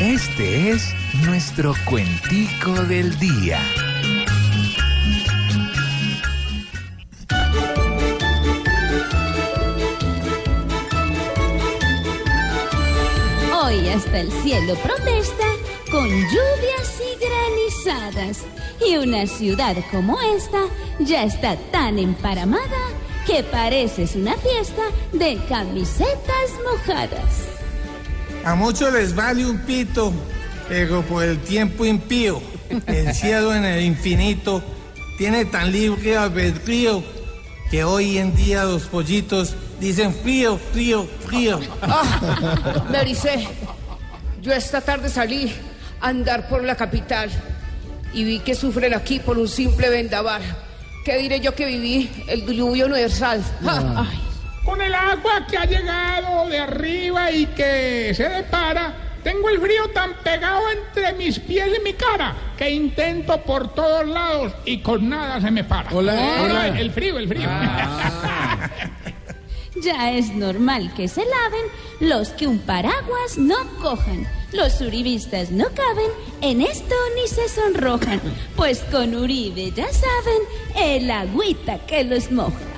Este es nuestro cuentico del día. Hoy hasta el cielo protesta con lluvias y granizadas. Y una ciudad como esta ya está tan emparamada que pareces una fiesta de camisetas mojadas. A muchos les vale un pito, pero por el tiempo impío, el cielo en el infinito tiene tan libre albedrío que hoy en día los pollitos dicen frío, frío, frío. Ah, me. Yo esta tarde salí a andar por la capital y vi que sufren aquí por un simple vendaval. ¿Qué diré yo que viví el diluvio universal? Ah, ay. Con el agua que ha llegado de arriba y que se depara, tengo el frío tan pegado entre mis pies y mi cara que intento por todos lados y con nada se me para. Hola, El frío, el frío. Ya es normal que se laven los que un paraguas no cojan. Los uribistas no caben, en esto ni se sonrojan. Pues con Uribe ya saben, el agüita que los moja.